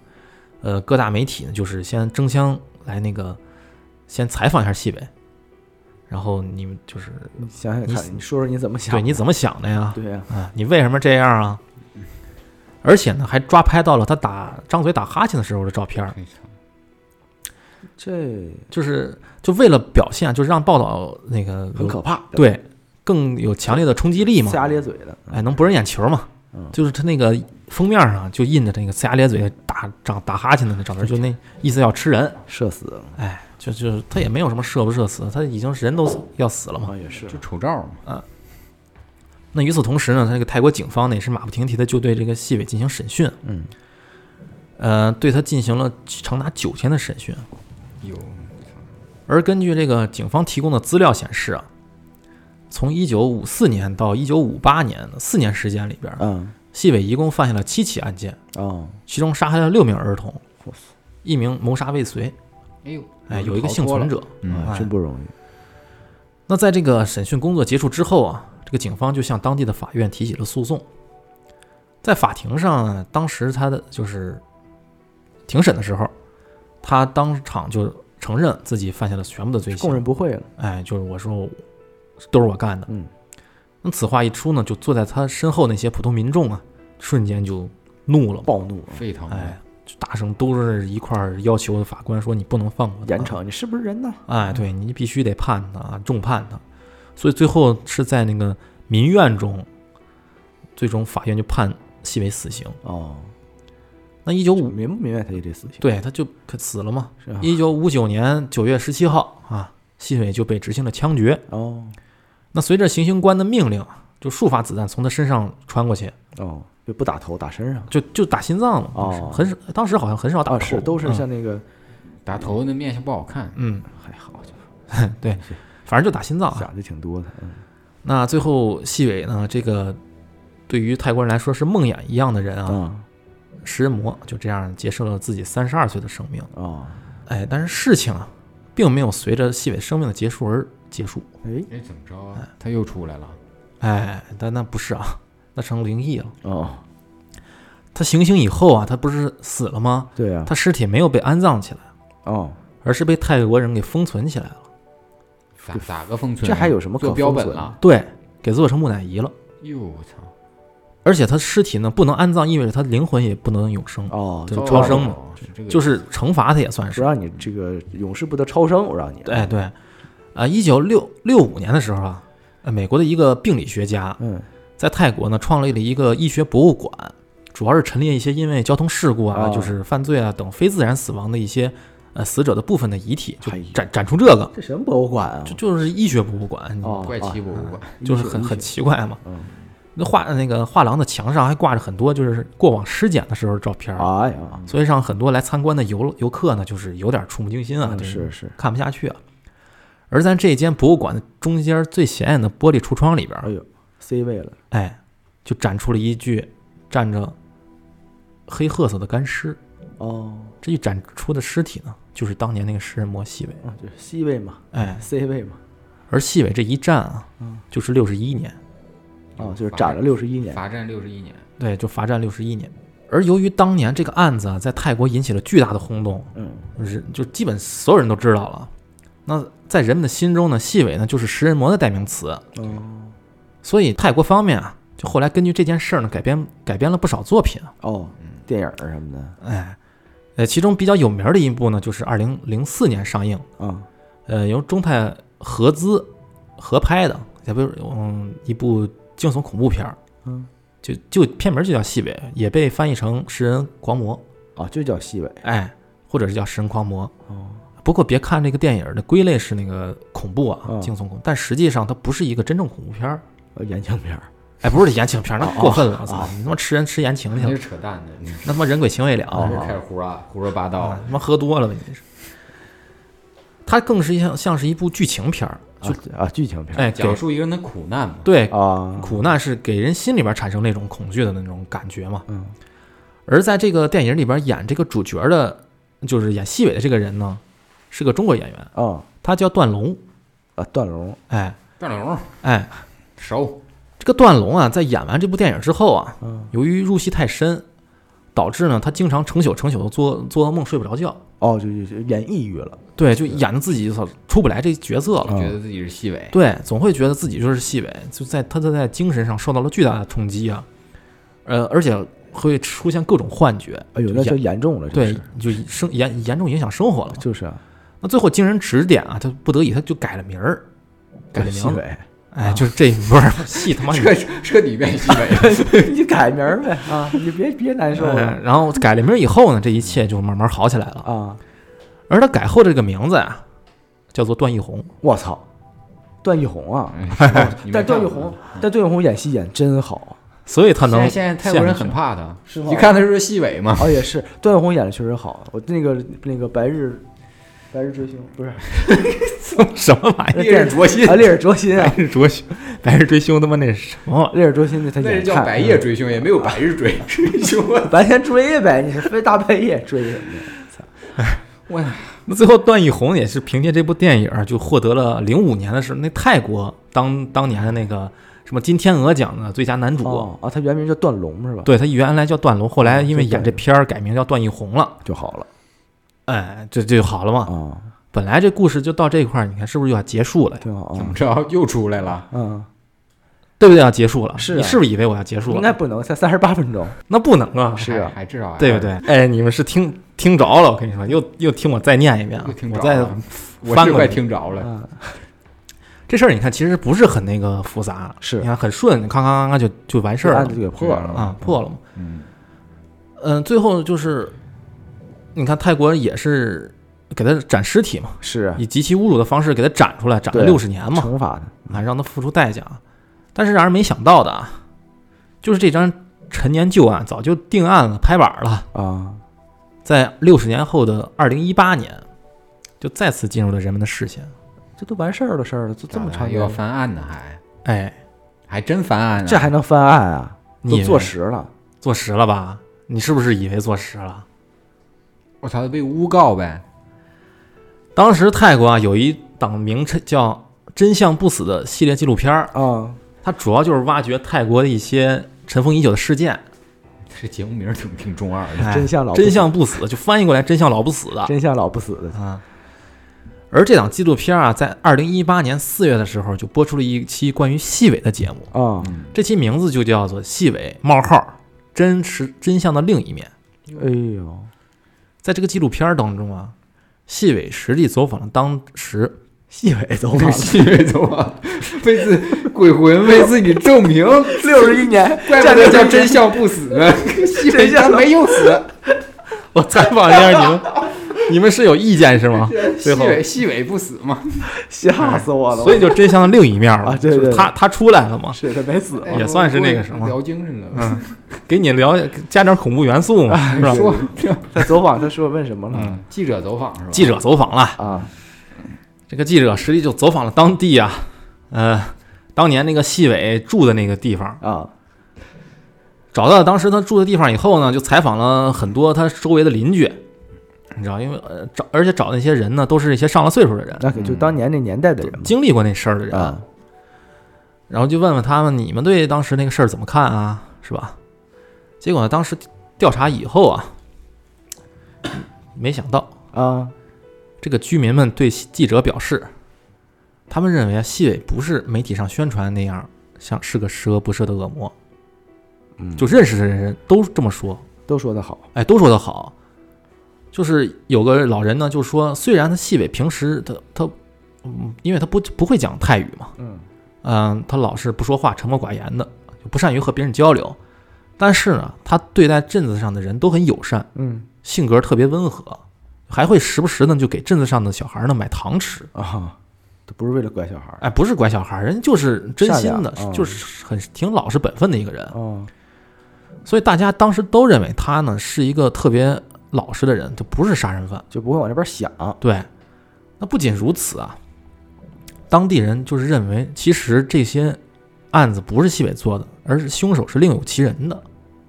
呃，各大媒体呢就是先争相来那个先采访一下细尾，然后你们就是你想想看，你说说你怎么想？对你怎么想的呀？对呀，啊，你为什么这样啊？而且呢，还抓拍到了他打张嘴打哈欠的时候的照片这就是就为了表现，就是让报道那个很可怕，对更有强烈的冲击力嘛呲，牙咧嘴的，哎，能博人眼球嘛。嗯就是他那个封面上就印着那个呲牙咧嘴、打长打哈欠的那照片，就那意思要吃人。射死，哎，就就他也没有什么射不射死，他已经人都死要死了嘛。啊也是，就丑照嘛，那与此同时呢，他这个泰国警方呢也是马不停蹄的就对这个细伟进行审讯，嗯。呃，对他进行了长达九天的审讯。有而根据这个警方提供的资料显示啊，从一九五四年到一九五八年四年时间里边，嗯细尾一共犯下了七起案件，哦，其中杀害了六名儿童，一名谋杀未遂，哎呦，哎，有一个幸存者。嗯真不容易。那在这个审讯工作结束之后啊，这个警方就向当地的法院提起了诉讼。在法庭上啊，当时他的就是庭审的时候，他当场就承认自己犯下了全部的罪行供认。不讳了。哎，就是我说都是我干的。嗯，那此话一出呢，就坐在他身后那些普通民众啊，瞬间就怒了，暴怒，沸腾，哎，就大声都是一块儿要求法官说你不能放过他严惩你是不是人呢？哎，对你必须得判他啊，重判他。所以最后是在那个民怨中，最终法院就判细伟死刑。哦，那一九五明不明白他这死刑？对他就可死了嘛。是吧？一九五九年九月十七号啊，细伟就被执行了枪决。哦那随着行刑官的命令啊，就数发子弹从他身上穿过去，哦，就不打头，打身上。就就打心脏了。哦很少，当时好像很少打啊，头，是都是嗯像那个，打头那面相不好看，嗯，还好，就反正就打心脏啊。假的挺多的。嗯那最后细伟呢，这个对于泰国人来说是梦魇一样的人啊，啊食人魔就这样结束了自己三十二岁的生命。哦，哎，但是事情啊，并没有随着细伟生命的结束而结束。哎哎，怎么着啊？他又出来了，哎，但那不是啊，那成灵异了。哦，他行刑以后啊，他不是死了吗？对啊，他尸体没有被安葬起来，哦，而是被泰国人给封存起来了。咋咋个封存？这还有什么可标封存本了？对，给做成木乃伊了。哟，我操！而且他尸体呢不能安葬，意味着他灵魂也不能永生，哦，对就超生嘛哦，这个，就是惩罚他也算是。不让你这个永世不得超生，我让你。哎，对，啊，一九六六五年的时候啊，呃美国的一个病理学家嗯，在泰国呢创立了一个医学博物馆，主要是陈列一些因为交通事故啊、哦就是犯罪啊等非自然死亡的一些呃死者的部分的遗体，就哎展展出这个，这什么博物馆啊？就就是医学博物馆，怪奇博物馆，就是很很奇怪嘛。嗯，那画那个画廊的墙上还挂着很多就是过往尸检的时候的照片儿，哎呀，所以让很多来参观的游游客呢，就是有点触目惊心啊，是是，看不下去啊。而在这间博物馆的中间最显眼的玻璃橱窗里边哎，呦，C 位了，哎，就展出了一具站着黑褐色的干尸。哦，这一展出的尸体呢，就是当年那个食人魔细伟。嗯，就是 C 位嘛哎，，C 位嘛，而细尾这一站啊，嗯就是六十一年，哦，就是斩了六十一年，罚站六十一年，对，就罚站六十一年。而由于当年这个案子啊，在泰国引起了巨大的轰动，嗯，人就基本所有人都知道了。那在人们的心中呢，细尾呢就是食人魔的代名词。哦，所以泰国方面啊，就后来根据这件事儿呢，改编改编了不少作品。哦，电影儿什么的，哎，呃，其中比较有名的一部呢，就是二零零四年上映，啊，呃，由中泰合资合拍的，也不是嗯一部惊悚恐怖片儿，嗯，就就片名就叫《细尾》，也被翻译成《食人狂魔》，哦，就叫细尾，哎，或者是叫《食人狂魔》。哦，不过别看这个电影的归类是那个恐怖啊，嗯惊悚恐，但实际上它不是一个真正恐怖片儿。呃言情片儿，哎，不是言情片儿，那哦过分了！我操哦，你他妈吃人吃言情去了那是，扯淡的，你那他妈人鬼情未了开始胡说胡说八道啊，，他妈喝多了吧你是？它更是像像是一部剧情片儿，就啊啊，剧情片儿，哎给讲述一个人的苦难嘛。对啊，苦难是给人心里边产生那种恐惧的那种感觉嘛。嗯，而在这个电影里边演这个主角的，就是演细伟的这个人呢，是个中国演员，啊，他叫段龙。啊，段龙，哎。段龙哎，熟，这个段龙啊，在演完这部电影之后啊，嗯，由于入戏太深，导致呢他经常成宿成宿的做做噩梦，睡不着觉。哦，就就就演抑郁了，对，就演的自己操出不来这角色了。嗯。觉得自己是戏尾，对，总会觉得自己就是戏尾，就在他在精神上受到了巨大的冲击啊，呃，而且会出现各种幻觉，哎呦，那就严重了，这对是，就生严严重影响生活了嘛。就是啊，那最后经人指点啊，他不得已他就改了名儿，改了名字，西尾，哎，就是这不是戏他妈 彻彻底变细伟，你改名儿呗啊，你别别难受然后改了名儿以后呢，这一切就慢慢好起来了。啊！而他改后的这个名字啊，叫做段奕宏。我操，段奕宏啊！但段奕宏，但段奕宏演戏演真好所以他能现在现在泰国人很怕他，是一看他就是细伟嘛。哦，也是段奕宏演的确实好。我那个那个白日白日追凶不是 什么玩意儿？烈日灼心啊，烈日灼心啊白，日灼心，白日追凶，他妈那是什么？烈日灼心那他那是叫白夜追凶，也没有白日追追凶啊。白天追呗，你是非大半夜追什么呀？操那最后段奕宏也是凭借这部电影就获得了零五年的时候那泰国当当年的那个什么金天鹅奖的最佳男主。哦啊，他原名叫段龙是吧？对他原来叫段龙，后来因为演这片儿改名叫段奕宏了。就好了哎，这这就好了嘛。啊，本来这故事就到这块儿，你看是不是又要结束了怎么。着又出来了？嗯，对不对？要结束了，是啊你是不是以为我要结束了？应该不能，才三十八分钟。那不能啊，是啊还还至少还对不对？哎，你们是听听着了，我跟你说，又又听我再念一遍啊又听，我再了，我是快翻过去听着了。嗯，这事儿，你看其实不是很那个复杂，是你看很顺，咔咔咔咔就就完事儿了案子就给破了啊，破了嘛。嗯，嗯，最后就是，你看泰国也是给他斩尸体嘛，是啊以极其侮辱的方式给他斩出来，斩了对六十年嘛，惩罚的。啊，让他付出代价。但是让人没想到的啊，就是这张陈年旧案早就定案了，拍板了，啊，在六十年后的二零一八年，就再次进入了人们的视线。这都完事儿的事儿了，这这么长时间，又要翻案呢，还哎，还真翻案呢。这还能翻案啊？都你坐实了。坐实了吧？你是不是以为坐实了？我操，被诬告呗？当时泰国啊有一档名称叫《真相不死》的系列纪录片儿，啊，它主要就是挖掘泰国的一些尘封已久的事件。这节目名儿挺挺中二的。哎真相老不真相不死，就翻译过来“真相老不死”的真相老不死的。啊。而这档纪录片啊，在二零一八年四月的时候就播出了一期关于细尾的节目，啊，嗯，这期名字就叫做《细尾冒号真实真相的另一面》。哎呦，在这个纪录片当中啊，细伟实地走访了当时细伟走访。了 细伟走访，为自鬼魂为自己证明，六十一年，怪不得叫真相不死。呢。细伟他没有死，我采访一下你们，你们是有意见是吗？最后细伟细伟不死嘛。吓死我了。所以就真相的另一面了，啊对对就是他他出来了嘛，是他没死，也算是那个什么聊精神了。嗯，给你聊加点恐怖元素嘛，是吧？说，他走访，他说问什么了？嗯，记者走访是吧？记者走访了，啊，这个记者实际就走访了当地啊，呃，当年那个细伟住的那个地方，啊，找到了当时他住的地方以后呢，就采访了很多他周围的邻居，你知道，因为呃找而且找那些人呢，都是一些上了岁数的人，那可就当年那年代的人嘛。经历过那事儿的人，啊，然后就问问他们，你们对当时那个事儿怎么看啊？是吧？结果呢，当时调查以后啊，没想到啊，这个居民们对记者表示，他们认为啊，细伟不是媒体上宣传那样，像是个十恶不赦的恶魔。嗯就认识的人都这么说，都说的好，哎，都说的好。就是有个老人呢，就说虽然他细伟平时他他，嗯，因为他不不会讲泰语嘛，嗯嗯，他老是不说话，沉默寡言的，就不善于和别人交流。但是呢，他对待镇子上的人都很友善，嗯性格特别温和，还会时不时呢就给镇子上的小孩呢买糖吃。啊，他不是为了拐小孩儿哎，不是拐小孩，人就是真心的就是很挺老实本分的一个人。哦，所以大家当时都认为他呢是一个特别老实的人，就不是杀人犯。就不会往这边想。对，那不仅如此啊，当地人就是认为，其实这些案子不是西北做的，而是凶手是另有其人的，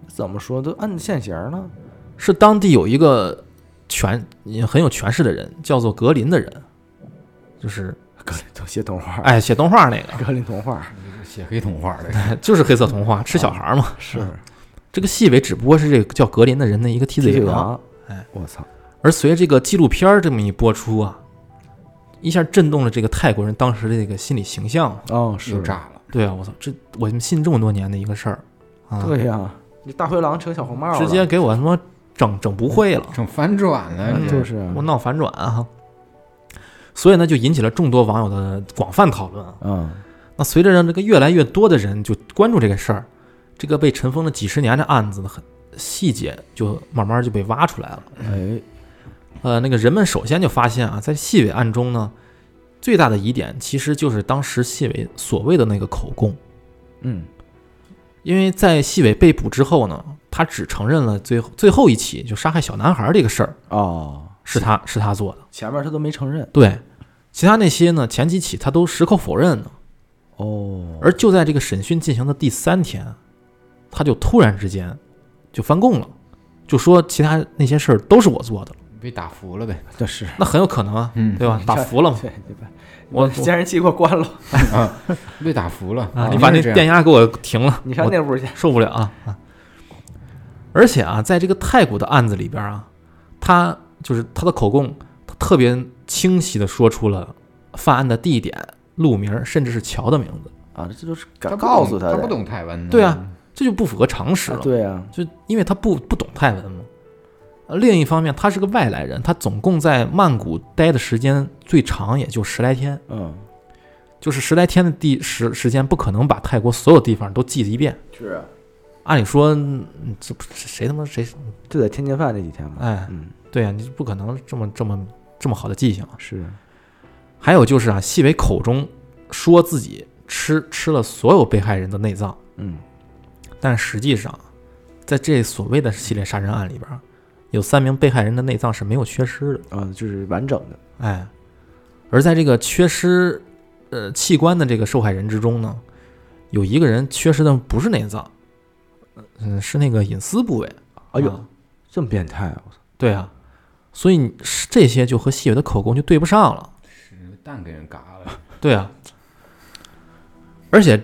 怎么说都按现行呢？是当地有一个权也很有权势的人，叫做格林的人，就是格林都写动画，哎写动画那个，格林童话写黑童话的，就是黑色童话，吃小孩嘛。是这个细伟只不过是这个叫格林的人的一个替罪羊。哎，我操，而随着这个纪录片儿这么一播出啊，一下震动了这个泰国人当时的这个心理形象。哦，是。又炸了。对啊，我操，这我们信这么多年的一个事儿啊，对呀，你大灰狼成小红帽了，直接给我他妈整整不会了，整反转了，嗯就是啊。我闹反转啊！所以呢，就引起了众多网友的广泛讨论。嗯。那随着让这个越来越多的人就关注这个事儿，这个被尘封了几十年的案子的很细节就慢慢就被挖出来了。哎。呃，那个人们首先就发现啊，在细伟案中呢，最大的疑点其实就是当时细伟所谓的那个口供，嗯。因为在细伟被捕之后呢，他只承认了最后最后一起就杀害小男孩这个事儿哦，是他是他做的，前面他都没承认。对，其他那些呢前几起他都矢口否认呢。哦，而就在这个审讯进行的第三天，他就突然之间就翻供了，就说其他那些事儿都是我做的了。被打服了呗。这是那很有可能啊，嗯对吧？打服了嘛，对对吧？我监视器给我关了，啊，被打服了啊，你把那电压给我停了，你上那屋去。受不了啊啊！而且啊，在这个太古的案子里边啊，他就是他的口供，他特别清晰的说出了犯案的地点、路名，甚至是桥的名字，啊，这都是他告诉他他的不懂台湾的。对啊这就不符合常识啊了。对啊，就因为他不不懂泰文嘛。呃另一方面，他是个外来人，他总共在曼谷待的时间最长也就十来天，嗯，就是十来天的地时时间，不可能把泰国所有地方都记一遍。是啊，按理说，嗯这谁他妈谁？就在天津饭那几天嘛。哎，嗯，对呀、你不可能这么这么这么好的记性啊。是还有就是啊，细伟口中说自己吃吃了所有被害人的内脏，嗯但实际上，在这所谓的系列杀人案里边，有三名被害人的内脏是没有缺失的。啊，就是完整的。哎，而在这个缺失呃器官的这个受害人之中呢，有一个人缺失的不是内脏，嗯，是那个隐私部位。哎呦啊，这么变态啊！我操，对啊，所以你是这些就和细伟的口供就对不上了。是蛋给人嘎了。对啊，而且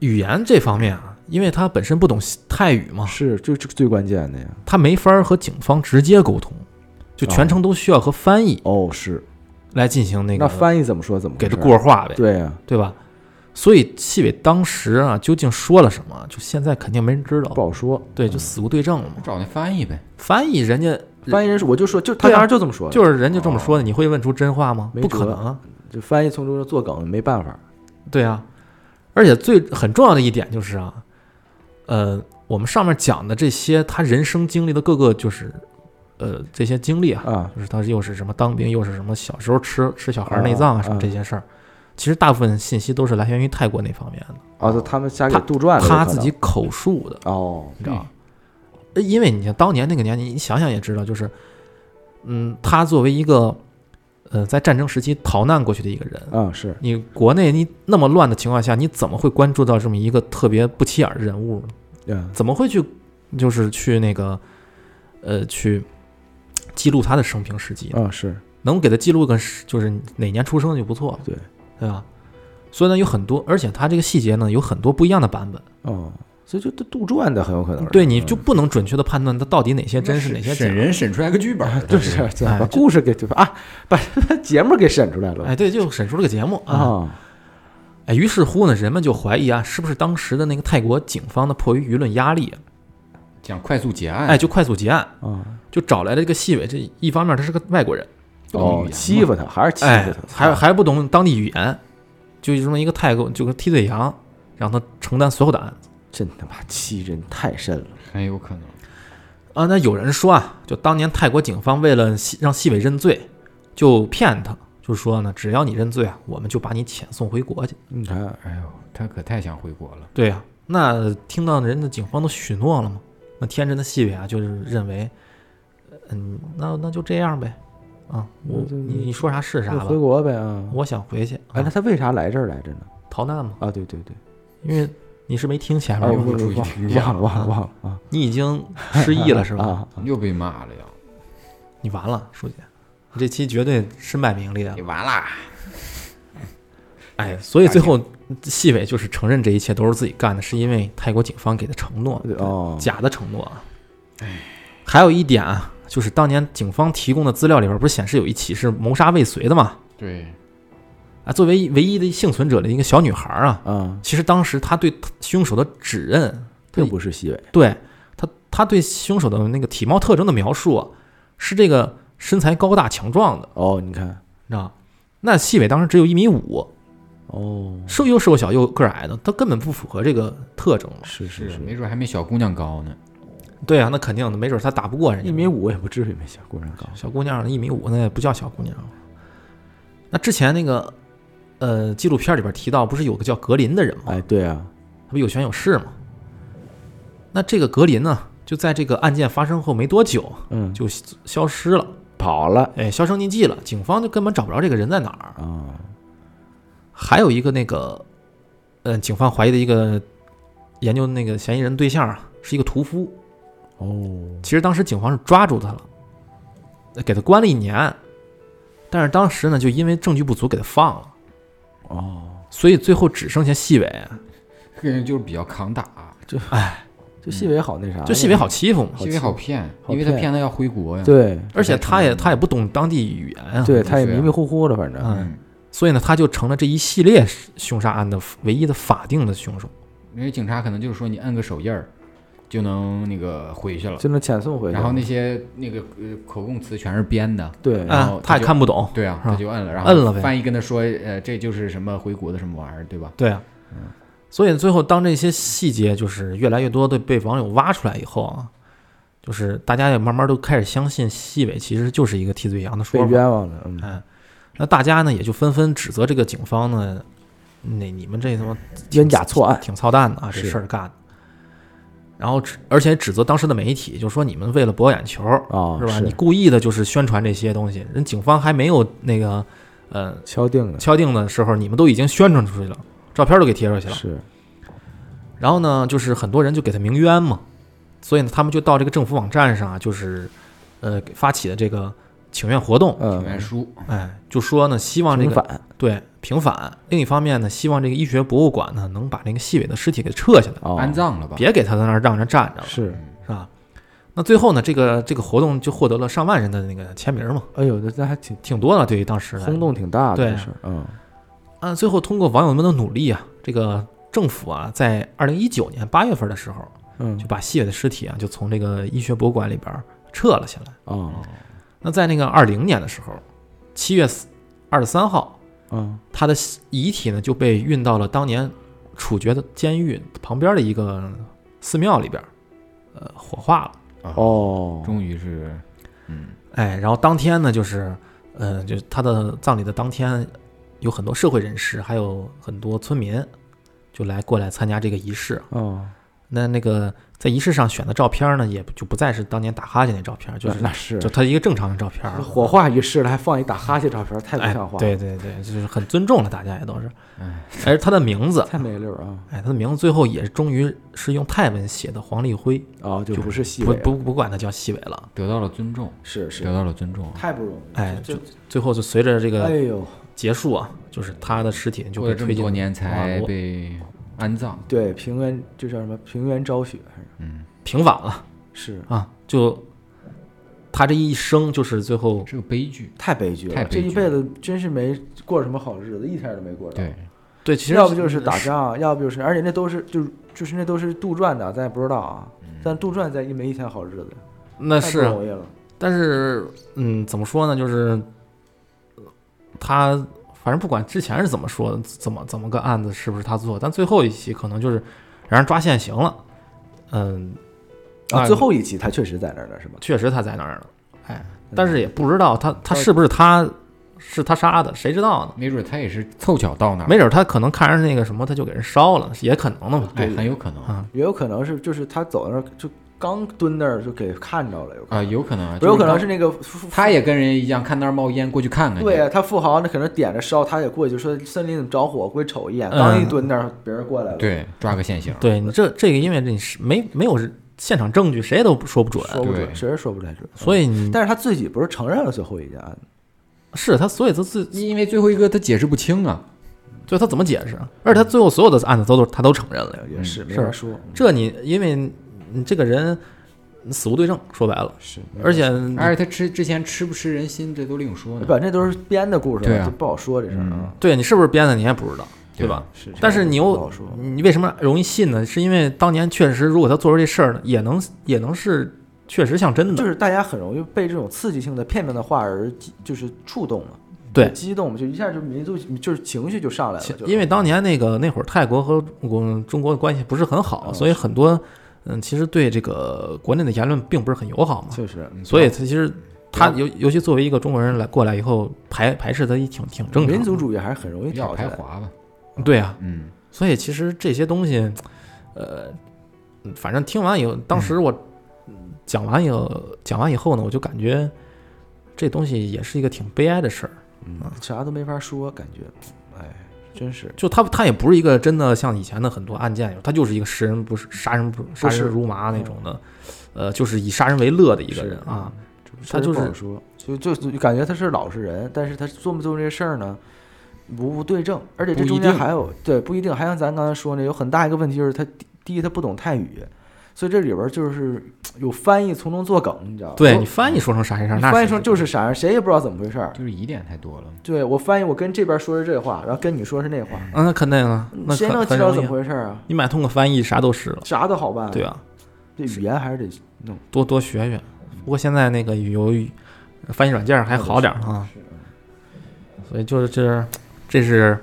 语言这方面啊，因为他本身不懂泰语嘛，是这这个最关键的呀。他没法儿和警方直接沟通，就全程都需要和翻译哦，是来进行那个那翻译怎么说怎么给他过话呗，对呀，对吧？所以细伟当时啊，究竟说了什么，就现在肯定没人知道不。好说。对，就死无对证了嘛。找那翻译呗。翻译人家翻译人是，我就说，就他当时就这么说的，就是人家这么说的，你会问出真话吗？没不可能啊。就翻译从中作梗，没办法。对啊，而且最很重要的一点就是啊，呃，我们上面讲的这些他人生经历的各个就是呃这些经历啊，啊，就是他又是什么当兵，又是什么小时候吃吃小孩内脏啊啊什么这些事儿，其实大部分信息都是来源于泰国那方面的，啊，就他们瞎给他杜撰的，他自己口述的，哦，你知道因为你像当年那个年纪，你想想也知道，就是嗯，他作为一个呃在战争时期逃难过去的一个人，啊是你国内你那么乱的情况下，你怎么会关注到这么一个特别不起眼的人物呢？嗯怎么会去就是去那个呃去记录他的生平事迹呢？啊是能给他记录个是就是哪年出生就不错了，对对吧？所以呢，有很多，而且他这个细节呢有很多不一样的版本，哦，所以就杜撰的很有可能。对，你嗯就不能准确的判断他到底哪些真是哪些假审。人审出来个剧本儿，就是把 故事给就啊，把把 节目给审出来了哎，对，就审出了个节目啊！啊哎，于是乎呢，人们就怀疑啊，是不是当时的那个泰国警方呢，迫于舆论压力啊，讲快速结案。哎，就快速结案，啊就找来了这个细伟。这一方面他是个外国人，哦，欺负他还是欺哎负，他，还还不懂当地语言，就这么一个泰国，就个替罪羊，让他承担所有的案子真他妈欺人太甚了。很有可能。啊。那有人说啊，就当年泰国警方为了细让细伟认罪，就骗他，就说呢，只要你认罪啊，我们就把你遣送回国去。你看，哎呦，他可太想回国了。对呀、那听到人家警方都许诺了嘛，那天真的细伟啊，就是认为，嗯，那那就这样呗，啊，我你你说啥是啥吧回，国呗啊。我想回去，哎，那啊、他为啥来这儿来着呢？逃难嘛，啊，对对对，因为你是没听前啊，面吗，我注意忘了忘了忘了忘了啊，你已经失忆了是吧？啊，又被骂了呀！你完了，书记，你这期绝对身败名裂了你。完啦！哎，所以最后细伟就是承认这一切都是自己干的，是因为泰国警方给的承诺，哦，假的承诺啊。还有一点啊，就是当年警方提供的资料里边不是显示有一起是谋杀未遂的嘛？对，啊，作为唯一的幸存者的一个小女孩啊，嗯，其实当时她对凶手的指认，并不是细伟，对她她对凶手的那个体貌特征的描述啊，是这个身材高大强壮的，哦，你看，你知道吗？那细伟当时只有一米五，哦，瘦又瘦小又个儿矮的，他根本不符合这个特征嘛。是是是，没准还没小姑娘高呢。对啊，那肯定的，没准他打不过人家。一米五也不至于没小姑娘高，小姑娘一米五，那也不叫小姑娘。那之前那个呃纪录片里边提到，不是有个叫格林的人吗？哎，对啊，他不有权有势吗？那这个格林呢，就在这个案件发生后没多久嗯，就消失了，跑了哎，销声匿迹了，警方就根本找不着这个人在哪儿。啊，还有一个那个，呃，警方怀疑的一个研究那个嫌疑人对象啊，是一个屠夫。哦，其实当时警方是抓住他了，给他关了一年，但是当时呢，就因为证据不足给他放了，哦，所以最后只剩下细尾，这个人就是比较抗打，就哎，就细尾好那啥，就细尾好欺负嘛。细尾好骗，好因为他骗。骗他要回国呀。对。而且他也他也不懂当地语言啊，对，他也迷迷糊糊的，反正。嗯，所以呢，他就成了这一系列凶杀案的唯一的法定的凶手。因为警察可能就是说你摁个手印儿就能那个回去了，就能遣送回去。然后那些那个呃口供词全是编的，对，然后啊，他也看不懂。对啊，他就摁了，然后摁了呗翻译跟他说，呃，这就是什么回国的什么玩意儿，对吧？对啊，所以最后当这些细节就是越来越多的被网友挖出来以后啊，就是大家也慢慢都开始相信细伟其实就是一个替罪羊的说法。被冤枉了，嗯，哎，那大家呢也就纷纷指责这个警方呢，那你们这他妈挺冤假错案挺操蛋的啊，这事儿干的。然后指，而且指责当时的媒体，就说你们为了博眼球，啊，是吧？你故意的就是宣传这些东西，人警方还没有那个呃敲定的，敲定的时候，你们都已经宣传出去了，照片都给贴出去了。是然后呢，就是很多人就给他鸣冤嘛，所以呢，他们就到这个政府网站上啊，就是呃给发起的这个请愿活动，嗯请，愿书，哎，就说呢，希望这个反对平反。另一方面呢，希望这个医学博物馆呢能把那个细伟的尸体给撤下来，哦，安葬了吧？别给他在那儿让人站着了，是，是吧？那最后呢，这个这个活动就获得了上万人的那个签名嘛，哎呦，这这还挺挺多的，对于当时来轰动挺大的对这事儿，嗯，啊，最后通过网友们的努力啊，这个政府啊，在二零一九年八月份的时候，嗯就把细伟的尸体啊，就从这个医学博物馆里边儿撤了下来。哦，那在那个二零年的时候，七月二十三号，嗯。他的遗体呢就被运到了当年处决的监狱旁边的一个寺庙里边儿，呃，火化了。啊，哦，终于是，嗯，哎，然后当天呢，就是，呃，就是他的葬礼的当天，有很多社会人士，还有很多村民，就来过来参加这个仪式。哦，那那个在仪式上选的照片呢，也就不再是当年打哈欠那照片，就是那是就他一个正常的照片。火化仪式了，还放一打哈欠照片，太不哎像话，，对对对，就是很尊重了，大家也都是。哎，而他的名字，太没溜啊，哎，他的名字最后也是终于是用泰文写的黄立辉，哦，就就不是细不不不管他叫细伟了。得到了尊重，是是得，到了尊重，太不容易，哎，就最后就随着这哎个呦，结束啊，就是他的尸体就过了这么被推进多年才被安葬，对，平原就叫什么？平原昭雪还是嗯，平反了是啊，就他这一生就是最后是个悲剧，太悲剧了，太悲剧这一辈子真是没过什么好日子，一天都没过着。对，对，其实要不就是打仗，要不就是，而且那都是就是就是那都是杜撰的，咱也不知道啊。但杜撰咱也没一天好日子，太不那是，容易了。但是嗯，怎么说呢？就是呃他反正不管之前是怎么说的，怎么怎么个案子是不是他做，但最后一期可能就是让人抓现行了。嗯，啊，最后一集他确实在那儿了，是吧？确实他在那儿了，哎，但是也不知道他他是不是他是他杀的，谁知道呢？没准他也是凑巧到那儿，没准他可能看着那个什么，他就给人烧了，也可能的嘛。哎，很有可能啊也有可能是就是他走到那儿就刚蹲那儿就给看着了，有可啊，能，有可能啊，有可能是那个他也跟人一样，看那儿冒烟过去看看去，对啊，他富豪那可能点着烧，他也过去就说森林怎么着火，过去瞅一眼，嗯刚一蹲那儿，别人过来了，对，抓个现行，对你这这个，因为这是没没有现场证据，谁也都说不准，对说不准，谁也说不太准。所以你但是他自己不是承认了最后一件案子，是他，所以他自因为最后一个他解释不清啊，所以他怎么解释？而且他最后所有的案子都都他都承认了，也是。没法说，这你因为你这个人死无对证，说白了，是，而且而且他吃之前吃不吃人心，这都另说呢。反正都是编的故事了，对啊就不好说这事儿啊，对你是不是编的你也不知道，对吧？是，但是你又你为什么容易信呢？是因为当年确实，如果他做出这事儿呢，也能也能是确实像真的，就是大家很容易被这种刺激性的片面的话而激就是触动了，对激动就一下就民族就是情绪就上来了，就因为当年那个那会儿泰国和我中国的关系不是很好，嗯所以很多嗯，其实对这个国内的言论并不是很友好嘛。确实所以他其实他尤尤其作为一个中国人来过来以后排排斥他也挺挺正常的。民族主义还是很容易比较挑起来的。排华吧，对啊，嗯，所以其实这些东西，呃，嗯反正听完以后，当时我嗯讲完以后讲完以后呢，我就感觉这东西也是一个挺悲哀的事儿。嗯，啥都没法说，感觉，哎，真是。就他他也不是一个真的像以前的很多案件，他就是一个食人不是杀人不杀人如麻那种的，呃，就是以杀人为乐的一个人啊。他就是所以说，就感觉他是老实人，但是他做没做这些事儿呢，不不对症，而且这中间还有对不一定，还像咱刚才说那，有很大一个问题就是他第第一他不懂泰语，所以这里边儿就是 有翻译从中作梗，你知道吗？我对你翻译说成啥样，那翻译成就是啥样，谁也不知道怎么回事儿。就是疑点太多了。对我翻译，我跟这边说是这话，然后跟你说是那话，嗯，那肯定啊，那谁能知道怎么。回事儿啊？你买通个翻译，啥都是了，啥都好办。对，啊，这语言还是得弄。多多学学。不过现在那个有语翻译软件还好点儿啊，是所以就是这，这是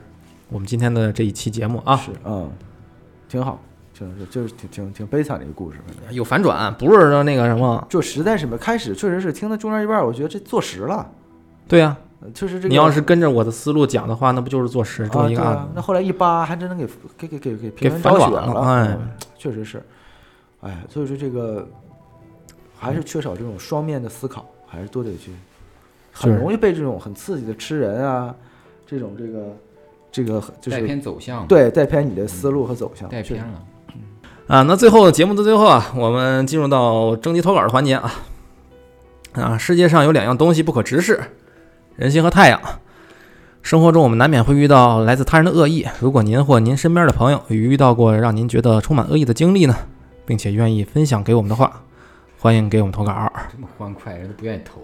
我们今天的这一期节目啊，是嗯，挺好，就是就是挺挺挺悲惨的一个故事，反正有反转，不是说那个什么，就实在是没开始确实是听到中间一半，我觉得这坐实了，对呀、呃确实这个你要是跟着我的思路讲的话，那不就是坐实这啊么一个案子？对啊那后来一扒还真能给给给给给给反转了哎嗯确实是，哎，所以说这个还是缺少这种双面的思考，还是多得去，很容易被这种很刺激的吃人啊，这种这个这个就是带偏走向，，对带偏你的思路和走向，带偏了。啊，那最后节目的最后啊，我们进入到征集投稿的环节啊。啊，世界上有两样东西不可直视，人心和太阳。生活中我们难免会遇到来自他人的恶意。如果您或您身边的朋友有遇到过让您觉得充满恶意的经历呢，并且愿意分享给我们的话，欢迎给我们投稿，这么欢快，人都不愿意投。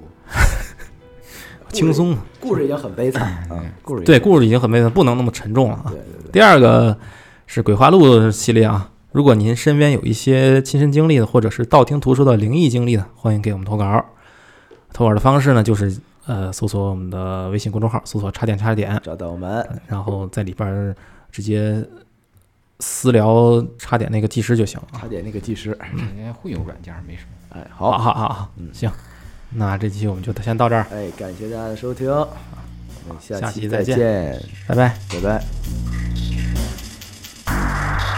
轻松。故事已经很悲惨啊，故事对，故事已经很悲惨，不能那么沉重了啊。对对对，第二个是鬼话录系列啊。如果您身边有一些亲身经历的，或者是道听途说的灵异经历的，欢迎给我们投稿。投稿的方式呢，就是呃，搜索我们的微信公众号，搜索“插点插点找到我们，”，然后在里边儿直接私聊插点那个技师就行。差点那个技师，人家会有软件，没什么。哎，好，好，好，好，好，行，那这期我们就先到这儿，哎，感谢大家的收听，我们下下期再期再见见，拜拜。拜拜。